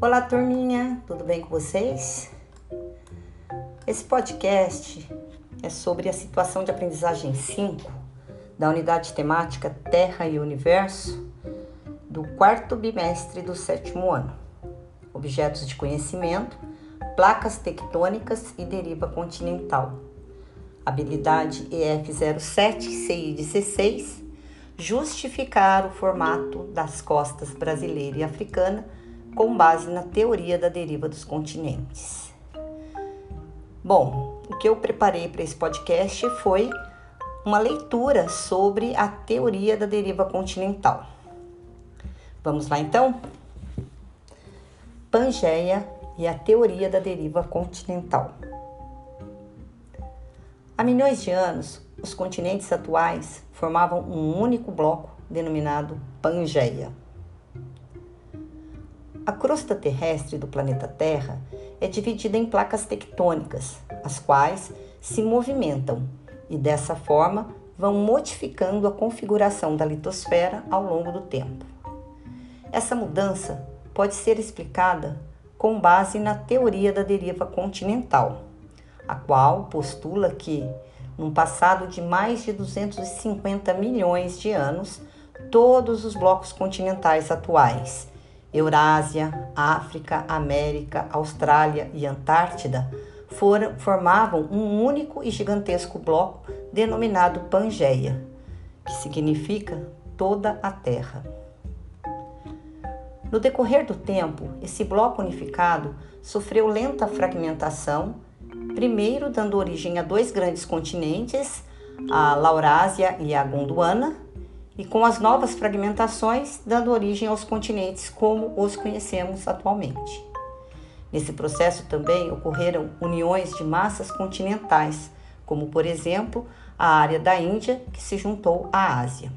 Olá, turminha, tudo bem com vocês? Esse podcast é sobre a situação de aprendizagem 5 da unidade temática Terra e Universo do quarto bimestre do sétimo ano. Objetos de conhecimento, placas tectônicas e deriva continental. Habilidade EF07 CI16 justificar o formato das costas brasileira e africana com base na teoria da deriva dos continentes. Bom, o que eu preparei para esse podcast foi uma leitura sobre a teoria da deriva continental. Vamos lá então? Pangeia e a teoria da deriva continental. Há milhões de anos, os continentes atuais formavam um único bloco denominado Pangeia. A crosta terrestre do planeta Terra é dividida em placas tectônicas, as quais se movimentam e dessa forma vão modificando a configuração da litosfera ao longo do tempo. Essa mudança pode ser explicada com base na teoria da deriva continental, a qual postula que, num passado de mais de 250 milhões de anos, todos os blocos continentais atuais Eurásia, África, América, Austrália e Antártida foram, formavam um único e gigantesco bloco denominado Pangeia, que significa toda a Terra. No decorrer do tempo, esse bloco unificado sofreu lenta fragmentação, primeiro dando origem a dois grandes continentes, a Laurásia e a Gondwana, e com as novas fragmentações dando origem aos continentes como os conhecemos atualmente. Nesse processo também ocorreram uniões de massas continentais, como por exemplo a área da Índia que se juntou à Ásia.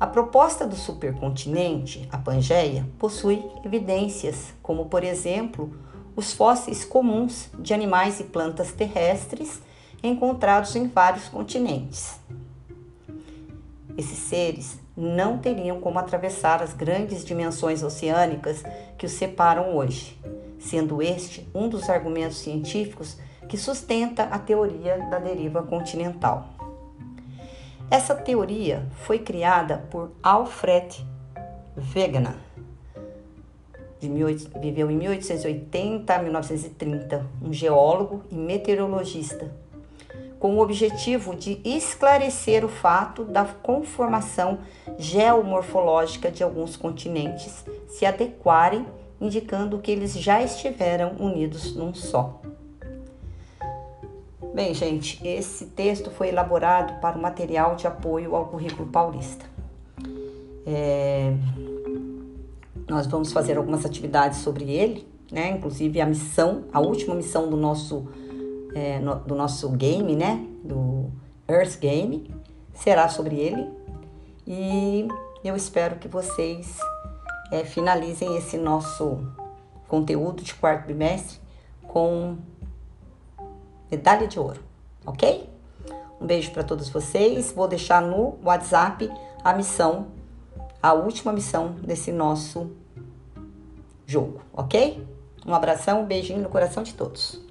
A proposta do supercontinente, a Pangeia, possui evidências, como por exemplo os fósseis comuns de animais e plantas terrestres encontrados em vários continentes. Esses seres não teriam como atravessar as grandes dimensões oceânicas que os separam hoje, sendo este um dos argumentos científicos que sustenta a teoria da deriva continental. Essa teoria foi criada por Alfred Wegener, viveu em 1880 a 1930, um geólogo e meteorologista com o objetivo de esclarecer o fato da conformação geomorfológica de alguns continentes se adequarem, indicando que eles já estiveram unidos num só. Bem, gente, esse texto foi elaborado para o material de apoio ao currículo paulista. É, nós vamos fazer algumas atividades sobre ele, né? Inclusive a missão, a última missão do nosso é, no, do nosso game, né? Do Earth Game, será sobre ele. E eu espero que vocês é, finalizem esse nosso conteúdo de quarto bimestre com medalha de ouro, ok? Um beijo para todos vocês. Vou deixar no WhatsApp a missão, a última missão desse nosso jogo, ok? Um abração, um beijinho no coração de todos.